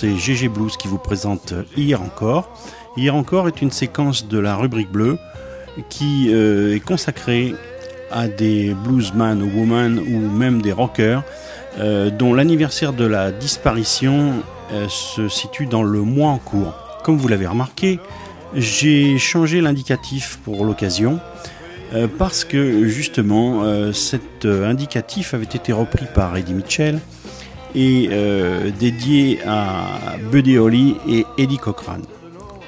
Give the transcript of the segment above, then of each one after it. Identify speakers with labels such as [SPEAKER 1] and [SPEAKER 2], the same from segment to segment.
[SPEAKER 1] C'est GG Blues qui vous présente Hier encore. Hier encore est une séquence de la rubrique bleue qui euh, est consacrée à des bluesman ou woman ou même des rockers euh, dont l'anniversaire de la disparition euh, se situe dans le mois en cours. Comme vous l'avez remarqué, j'ai changé l'indicatif pour l'occasion parce que justement cet indicatif avait été repris par Eddie Mitchell et euh, dédié à Buddy Holly et Eddie Cochran.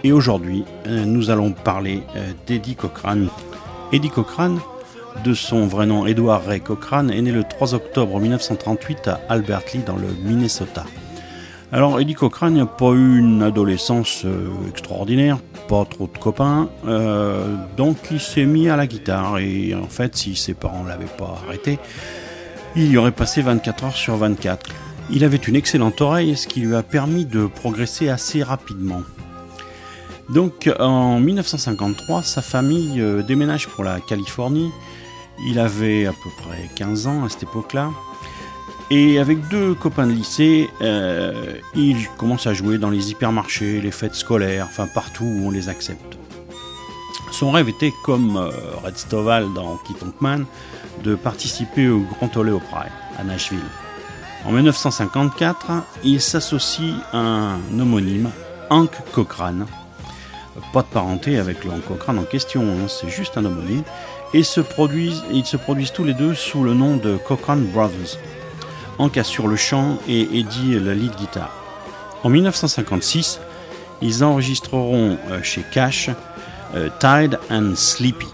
[SPEAKER 1] Et aujourd'hui, euh, nous allons parler euh, d'Eddie Cochran. Eddie Cochran, de son vrai nom Edward Ray Cochran, est né le 3 octobre 1938 à Albert Lee dans le Minnesota. Alors Eddie Cochran n'a pas eu une adolescence extraordinaire, pas trop de copains, donc il s'est mis à la guitare et en fait si ses parents l'avaient pas arrêté, il y aurait passé 24 heures sur 24. Il avait une excellente oreille, ce qui lui a permis de progresser assez rapidement. Donc en 1953, sa famille euh, déménage pour la Californie. Il avait à peu près 15 ans à cette époque-là. Et avec deux copains de lycée, euh, il commence à jouer dans les hypermarchés, les fêtes scolaires, enfin partout où on les accepte. Son rêve était, comme euh, Red Stovall dans Kit Man, de participer au Grand Ole Opry à Nashville. En 1954, il s'associe à un homonyme, Hank Cochrane. Pas de parenté avec le Hank Cochrane en question, hein, c'est juste un homonyme. Et se produisent, ils se produisent tous les deux sous le nom de Cochrane Brothers. Hank assure le chant et Eddie la lead guitare. En 1956, ils enregistreront euh, chez Cash euh, Tired and Sleepy.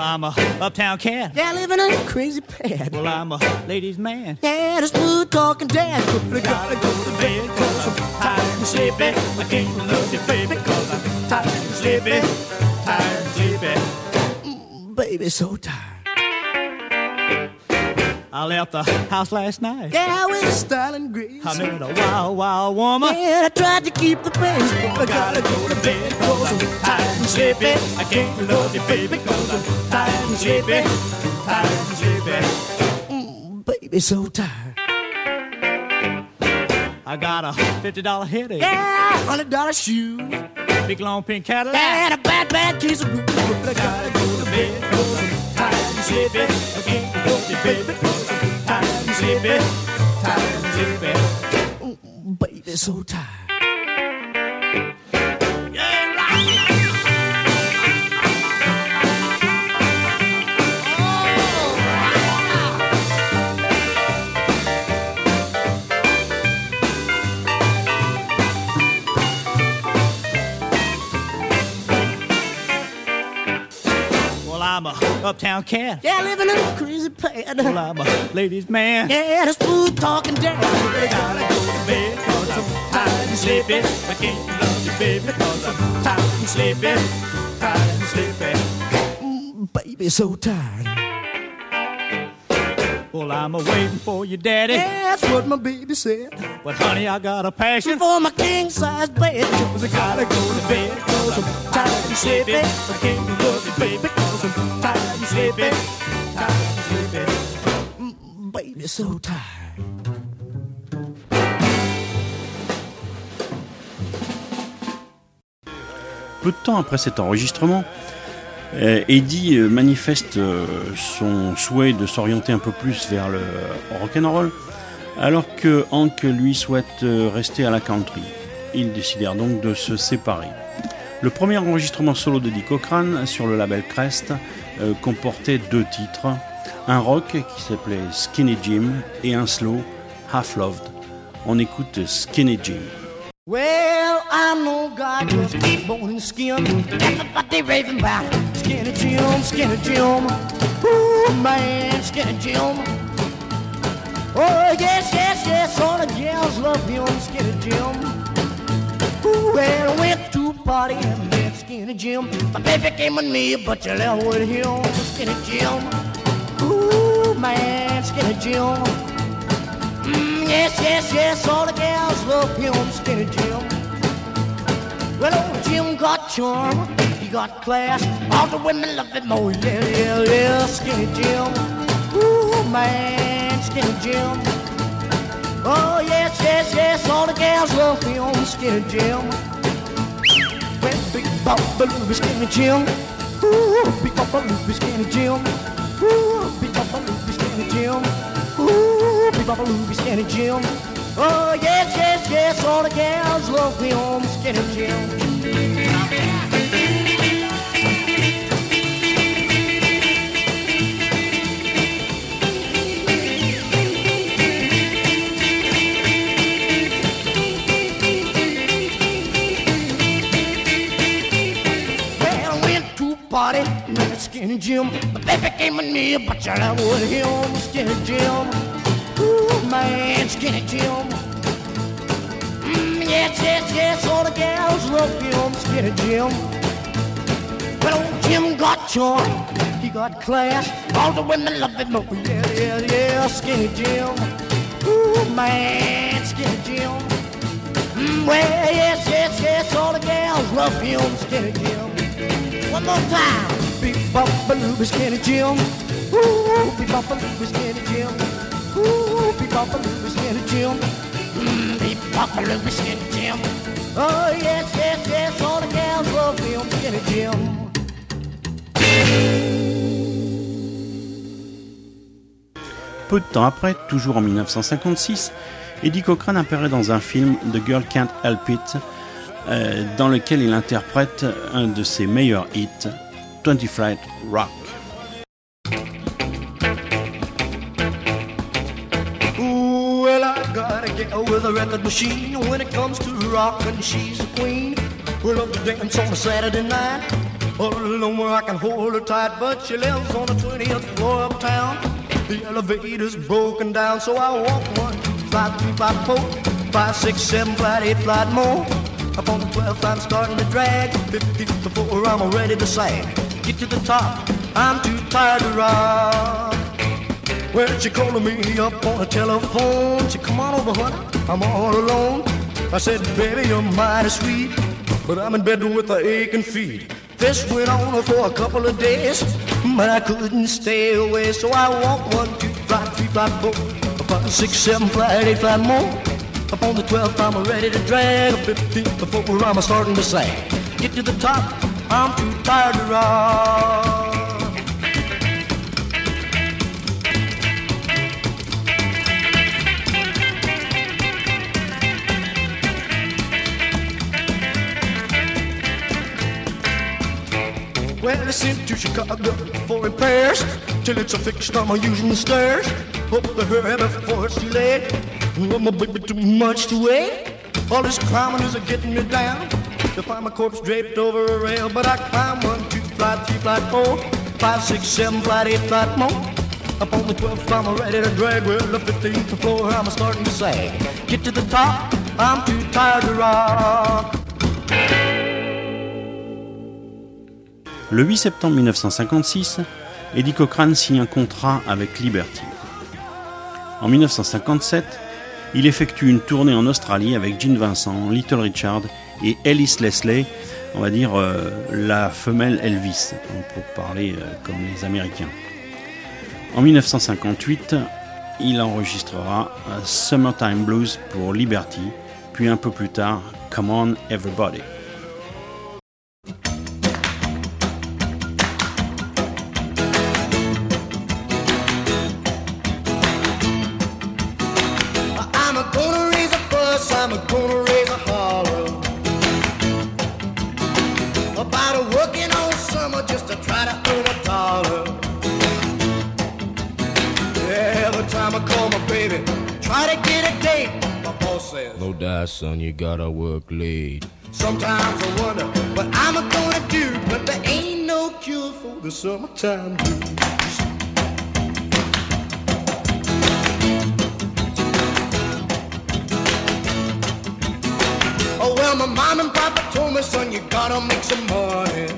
[SPEAKER 2] Well, I'm a uptown cat.
[SPEAKER 3] Yeah, living in a crazy pad.
[SPEAKER 2] Well, I'm a ladies' man.
[SPEAKER 3] Yeah, the smooth talking dad.
[SPEAKER 2] I gotta go to bed cause I'm tired and sleepy. I can't love you, baby, cause I'm tired and sleepy. Tired and sleepy.
[SPEAKER 3] Mm, baby, so tired.
[SPEAKER 2] I left the house last night.
[SPEAKER 3] Yeah, with style and grace.
[SPEAKER 2] I met a wild, wild woman.
[SPEAKER 3] Yeah, I tried to keep the pace,
[SPEAKER 2] but I gotta go to bed cause I'm tired and sleepy. I can't love you, baby, cause I'm tired and sleepy. Tired and sleepy.
[SPEAKER 3] Mm, baby, so tired.
[SPEAKER 2] I got a fifty dollar headache.
[SPEAKER 3] Yeah, hundred dollar shoes.
[SPEAKER 2] Big long pink Cadillac.
[SPEAKER 3] Yeah, and a bad, bad case of blues.
[SPEAKER 2] But I gotta go to bed cause I'm sleepy. I can't and sleepy.
[SPEAKER 3] Mm, baby, so tired.
[SPEAKER 2] Uptown cat.
[SPEAKER 3] Yeah, living in a crazy pad.
[SPEAKER 2] Well, I'm a ladies' man.
[SPEAKER 3] Yeah, the smooth talking dad.
[SPEAKER 2] I gotta go to bed cause I'm tired and sleepy. I can't love you, baby, cause I'm tired and sleepy. Tired and sleepy.
[SPEAKER 3] Mm, baby, so tired.
[SPEAKER 2] Well, I'm a waiting for you, daddy.
[SPEAKER 3] Yeah, that's what my baby said.
[SPEAKER 2] But honey, I got a passion
[SPEAKER 3] for my king size bed.
[SPEAKER 2] Cause I gotta go to bed cause I'm tired and sleepy. I can't love you, baby, cause I'm tired Tired.
[SPEAKER 3] Mm, baby, so tired.
[SPEAKER 1] Peu de temps après cet enregistrement, Euh, Eddie euh, manifeste euh, son souhait de s'orienter un peu plus vers le rock'n'roll, alors que Hank lui souhaite rester à la country. Ils décidèrent donc de se séparer. Le premier enregistrement solo d'Eddie Cochran sur le label Crest comportait deux titres, un rock qui s'appelait Skinny Jim et un slow Half Loved. On écoute Skinny Jim.
[SPEAKER 3] Well, I know God was born in skin. Everybody raving about Skinny Jim, Skinny Jim. Ooh, man, Skinny Jim. Oh, yes, yes, yes, all the gals love him, Skinny Jim. Ooh, well, went to party and in the gym. My baby came with me, but you left with him. Skinny Jim. Ooh, man, Skinny Jim. Mm, yes, yes, yes, all the gals love him, Skinny Jim. Well, old Jim got charm, he got class. All the women love him, more. yeah, yeah, yeah, Skinny Jim. Ooh, man, Skinny Jim. Oh, yes, yes, yes, all the gals love him, Skinny Jim. Well, big Papa Louie, Skinny Jim. Ooh, big Papa Louie, Skinny Jim. Ooh, big Papa Louie, Skinny Jim. Ooh, big Papa Louie, Skinny Jim. Oh, yes, yes, yes, all the gals love me on Skinny Jim. Party, met a skinny Jim. My baby came in me, but you love with him, skinny Jim. Ooh, man, skinny Jim. Mm, yes, yes, yes, all the gals love him, skinny Jim. Well, old Jim got joy, he got class. All the women love him, oh yeah, yeah, yeah, skinny Jim. Ooh, man, skinny Jim. Mm, well, yes, yes, yes, all the gals love him, Skinny Jim.
[SPEAKER 1] Peu de temps après, toujours en 1956, Eddie Cochran apparaît dans un film The Girl Can't Help It, euh, dans lequel il interprète un de ses meilleurs hits, 20 Flight Rock.
[SPEAKER 3] Ooh, well, I got a gal with a record machine. When it comes to rockin', she's a queen. We love to dance on a Saturday night. All alone where I can hold her tight, but she lives on the 20th floor uptown. The elevator's broken down, so I walk one, two, five, three, five, four, five, six, seven, flight, eight, flight more. Up on the 12th, I'm starting to drag. 15th before I'm ready to sag. Get to the top, I'm too tired to rock. Well, she calling me up on the telephone. She come on over, honey, I'm all alone. I said, baby, you're mighty sweet, but I'm in bed with a aching feet. This went on for a couple of days, but I couldn't stay away. So I walked one, two, five, three, five, four, five, six, seven, flight, eight, flight more. Up on the 12th, I'm ready to drag. A 15th before I'm starting to sag. Get to the top, I'm too tired to rock. Well, I sent to Chicago for repairs till it's a fixed. I'm using the stairs. Hope to hurry before it's too late. Oh, my baby, too much to wait. All this climbing is getting me down. To find my corpse draped over a rail, but I climb one, two, flight, three, flight, four, five, six, seven, flight, eight, flight more. Up on the 12th, I'm ready to drag. Well, the 15th floor, I'm starting to sag. Get to the top, I'm too tired to rock.
[SPEAKER 1] Le 8 septembre 1956, Eddie Cochran signe un contrat avec Liberty. En 1957, il effectue une tournée en Australie avec Gene Vincent, Little Richard et Ellis Leslie, on va dire euh, la femelle Elvis, pour parler euh, comme les Américains. En 1958, il enregistrera euh, Summertime Blues pour Liberty, puis un peu plus tard, Come On Everybody.
[SPEAKER 4] Son, you gotta work late.
[SPEAKER 3] Sometimes I wonder what I'm gonna do, but there ain't no cure for the summertime blues. Oh well, my mom and papa told me, son, you gotta make some money.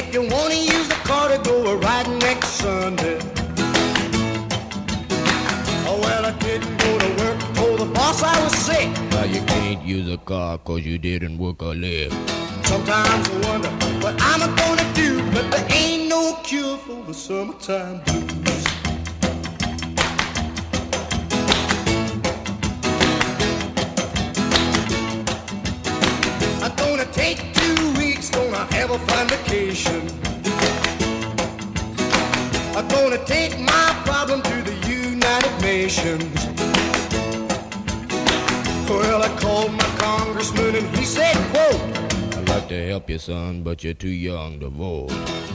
[SPEAKER 3] If you wanna use the car to go a riding next Sunday. sick.
[SPEAKER 4] Now you can't use a car cause you didn't work or live.
[SPEAKER 3] Sometimes I wonder what I'm gonna do, but there ain't no cure for the summertime blues. I'm gonna take two weeks, gonna have a fun vacation. I'm gonna take my problem to the United Nations. Well, I called my congressman and he said, quote,
[SPEAKER 4] I'd like to help you, son, but you're too young to vote.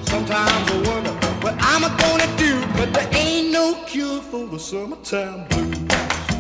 [SPEAKER 3] Sometimes I wonder what I'm gonna do, but there ain't no cure for the summertime blues.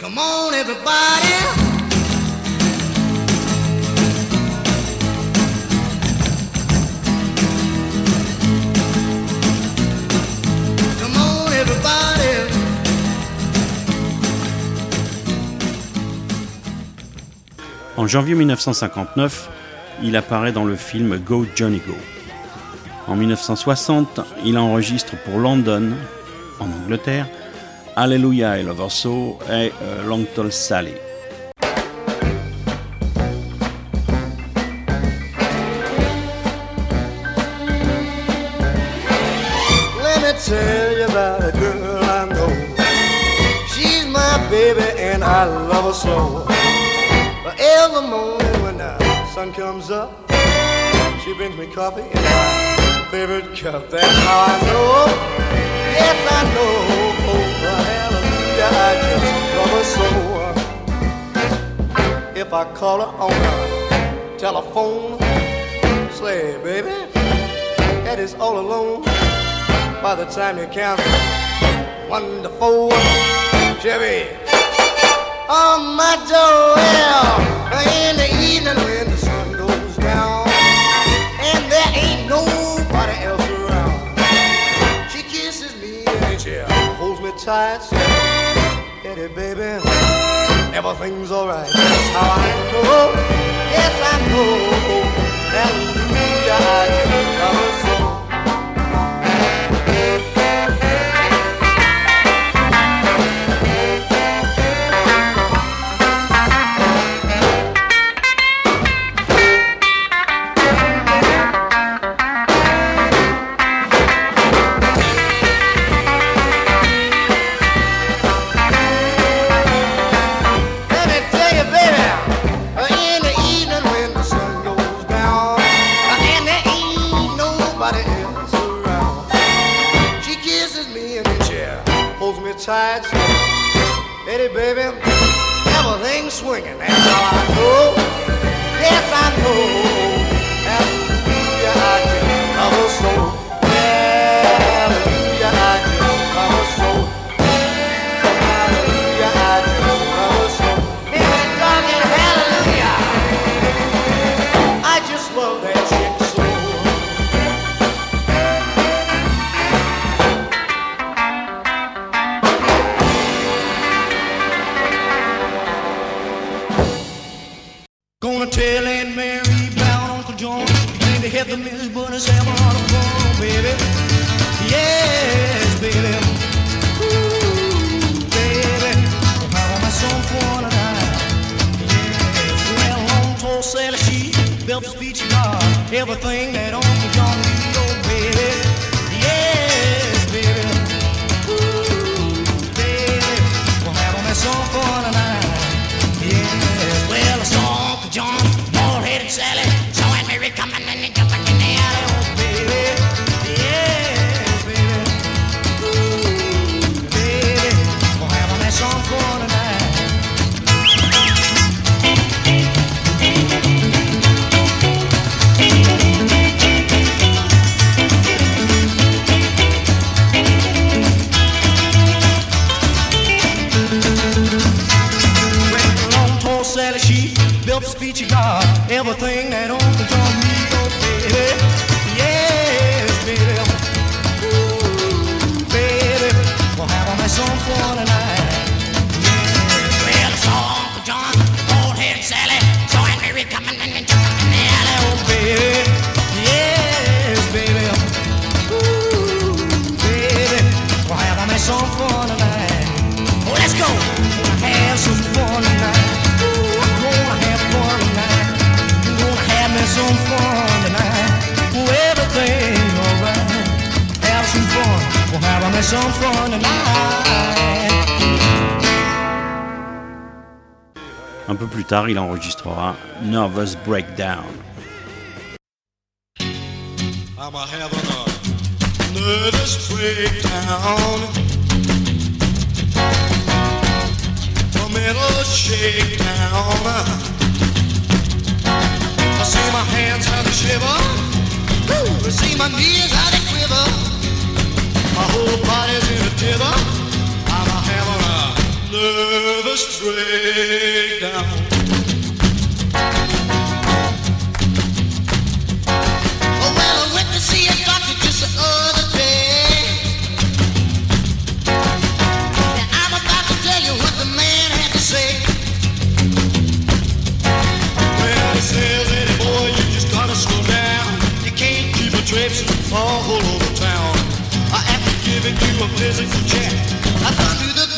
[SPEAKER 3] Come on, everybody.
[SPEAKER 1] En janvier 1959, il apparaît dans le film Go Johnny Go. En 1960, il enregistre pour London, en Angleterre, Hallelujah I Love Her So et euh, Long Tall Sally.
[SPEAKER 3] Let me tell you about a girl I know. She's my baby and I love her so. But every morning when the sun comes up, she brings me coffee in my favorite cup. That's how I know. Yes, I know. If I call her on the telephone, say, baby, that is all alone by the time you count one to four. Chevy, on my Joel, in the evening when the sun goes down, and there ain't nobody else around. She kisses me and she holds me tight, says, Eddie, baby, everything's alright. That's how I know. Yes, I know. Hallelujah, I can Gonna tell Aunt Mary about Uncle John. Claim to hit the music, but it's ever on the phone, baby. Yes, baby. Ooh, baby. Yes, Sally, she built this beach bar. Everything that Uncle John everything that
[SPEAKER 1] peu plus tard, il enregistrera Nervous Breakdown.
[SPEAKER 5] I'm a having a nervous breakdown. A mental shakedown. I see my hands how they shiver. Woo! I see my knees how they quiver. My whole body's in a tither. Nervous breakdown.
[SPEAKER 3] Oh, well, I went to see a doctor just the other day. And I'm about to tell you what the man had to say.
[SPEAKER 5] Well, he says, Eddie boy, you just gotta slow down. You can't keep a traipsing all over town. I after giving you a physical check,
[SPEAKER 3] I come to the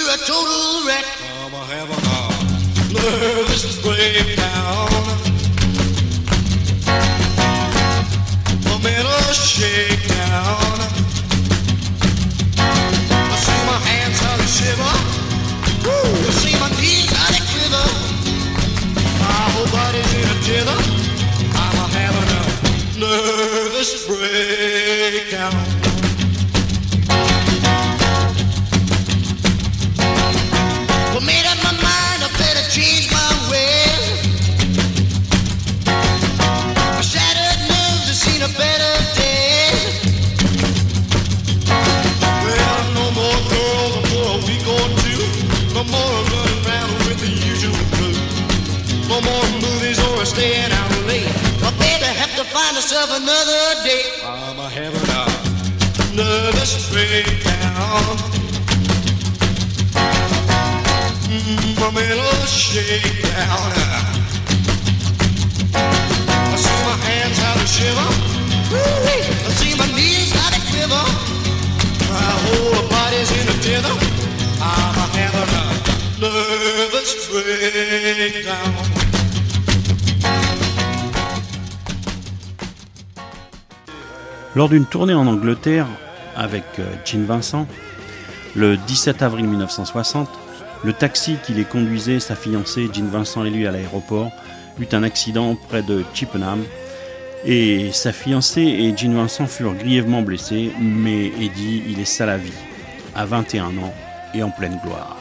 [SPEAKER 3] you're a total wreck.
[SPEAKER 5] I'm a having a nervous breakdown.
[SPEAKER 1] Lors d'une tournée en Angleterre avec euh, Gene Vincent, le 17 avril 1960, le taxi qui les conduisait, sa fiancée, Gene Vincent et lui à l'aéroport, eut un accident près de Chippenham. Et sa fiancée et Gene Vincent furent grièvement blessés, mais Eddie y laissa la vie, à 21 ans et en pleine gloire.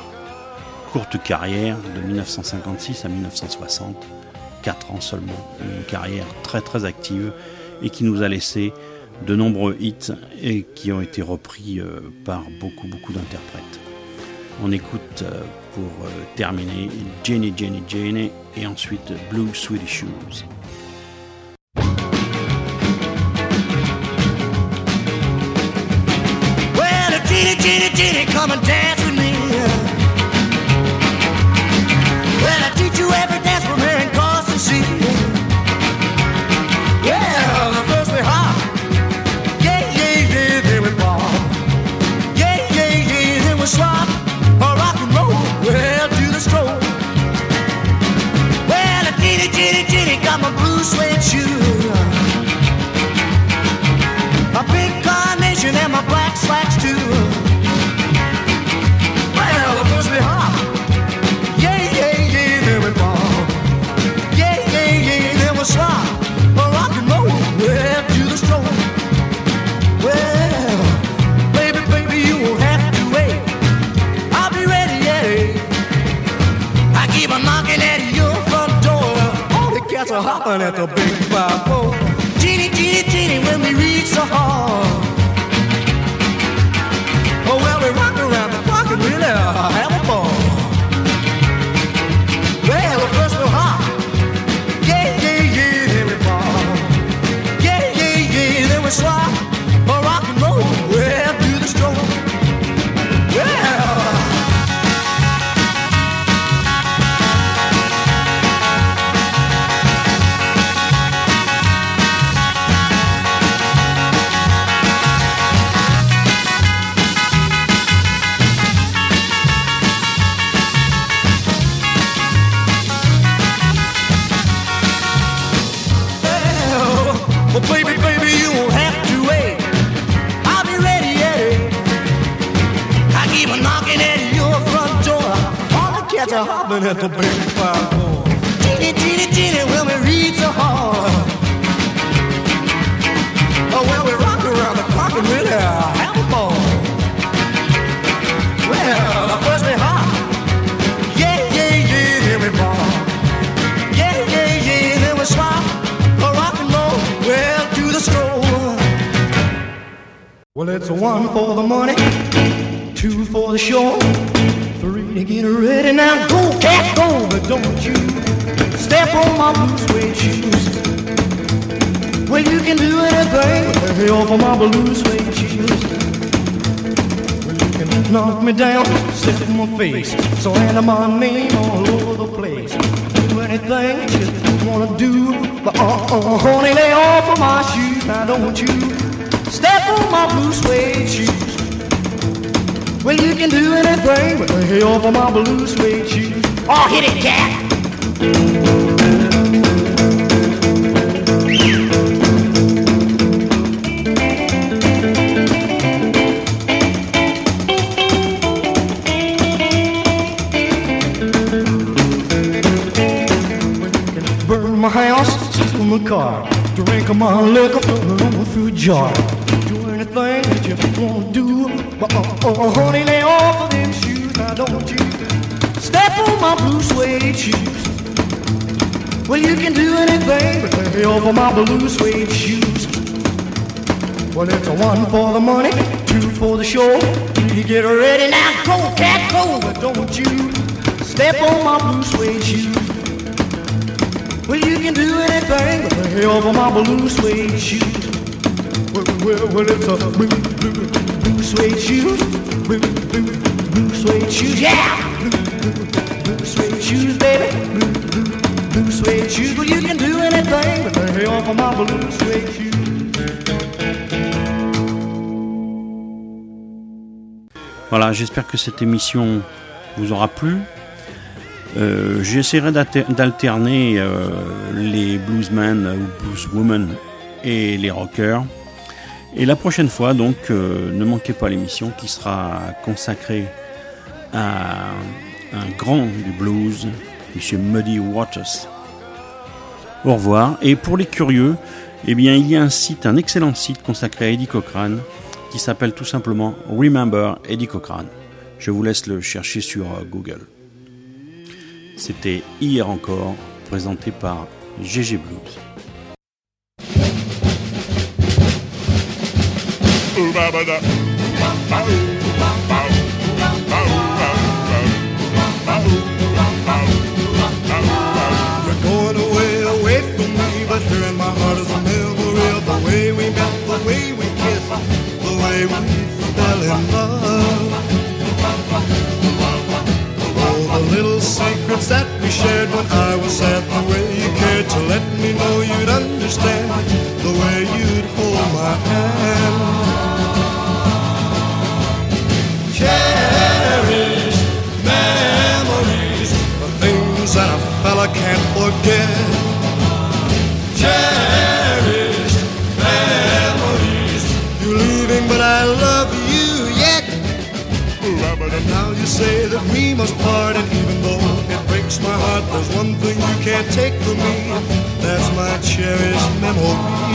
[SPEAKER 1] Courte carrière de 1956 à 1960, 4 ans seulement, une carrière très très active et qui nous a laissé de nombreux hits et qui ont été repris euh, par beaucoup beaucoup d'interprètes. On écoute euh, pour euh, terminer Jenny Jenny Jenny et ensuite Blue Swedish Shoes.
[SPEAKER 3] Hopping at the big five four. Genie, genie, genie, when we reach the hall. Well, baby, baby, you won't have to wait. I'll be ready, Eddie. I keep on knocking at your front door. Cats are hopping at the big five Well, it's one for the money, two for the show, three to get ready. Now go, cat, go, but don't you step on my blue suede shoes. Well, you can do anything with hell for my blue suede shoes. Well, you can knock me down, step in my face, slander my name all over the place. Do anything you wanna do, but uh-uh, honey, lay off of my shoes. Now don't you step on my blue suede shoes. Well, you can do anything with the hell of my blue suede shoes. Oh, hit it, cat! Burn my house, steal my car, drink my liquor from a food jar. Oh, oh, honey, lay off of them shoes. Now don't you step on my blue suede shoes. Well, you can do anything but lay off of my blue suede shoes. Well, it's a one for the money, two for the show. You get ready now, go, cat, go, but don't you step on my blue suede shoes. Well, you can do anything but lay off of my blue suede shoes.
[SPEAKER 1] Voilà, j'espère que cette émission vous aura plu. Euh, J'essaierai d'alter- d'alterner euh, les bluesmen ou blueswomen et les rockers. Et la prochaine fois, donc, euh, ne manquez pas l'émission qui sera consacrée à un grand du blues, Monsieur Muddy Waters. Au revoir. Et pour les curieux, eh bien, il y a un site, un excellent site consacré à Eddie Cochran, qui s'appelle tout simplement Remember Eddie Cochran. Je vous laisse le chercher sur euh, Google. C'était hier encore, présenté par GG Blues.
[SPEAKER 5] You're going away, away from me, but here in my heart is a memory of the way we met, the way we kissed, the way we fell in love. All the little secrets that we shared when I was sad, the way you cared to let me know you'd understand, the way you'd hold my hand. That a fella can't forget. Cherished memories, you're leaving, but I love you yet. And now you say that we must part, and even though it breaks my heart, there's one thing you can't take from me. That's my cherished memory.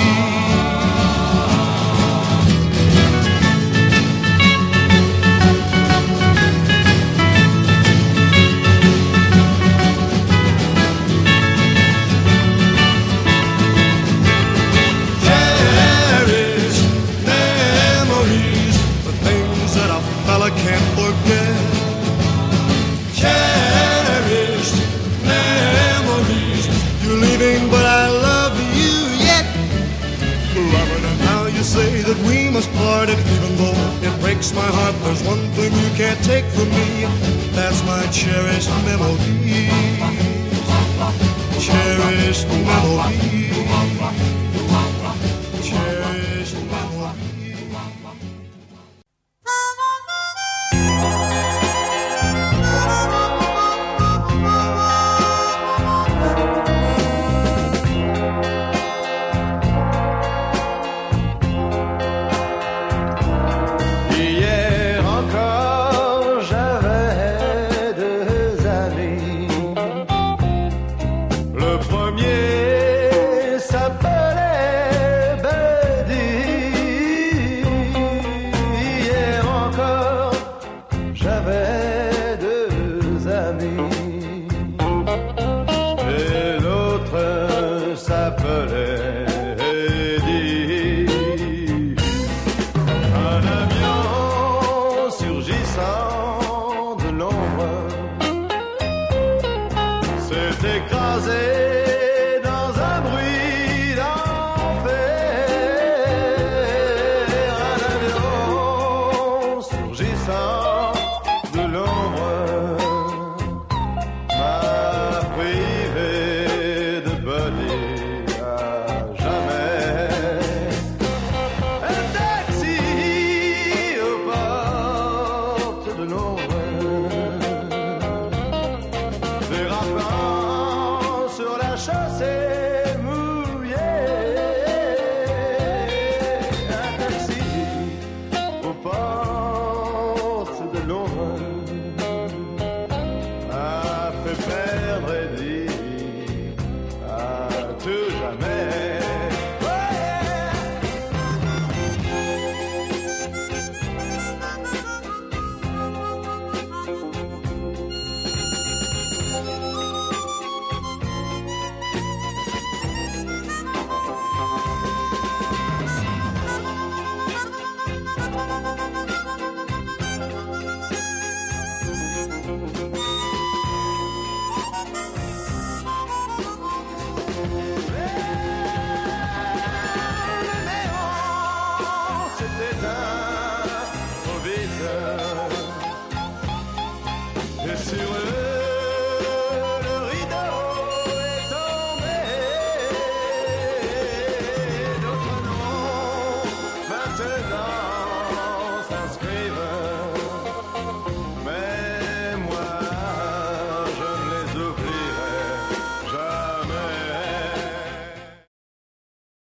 [SPEAKER 3] breaks my heart, there's one thing you can't take from me. That's my cherished memories. Cherished memories. Cherished s'écraser.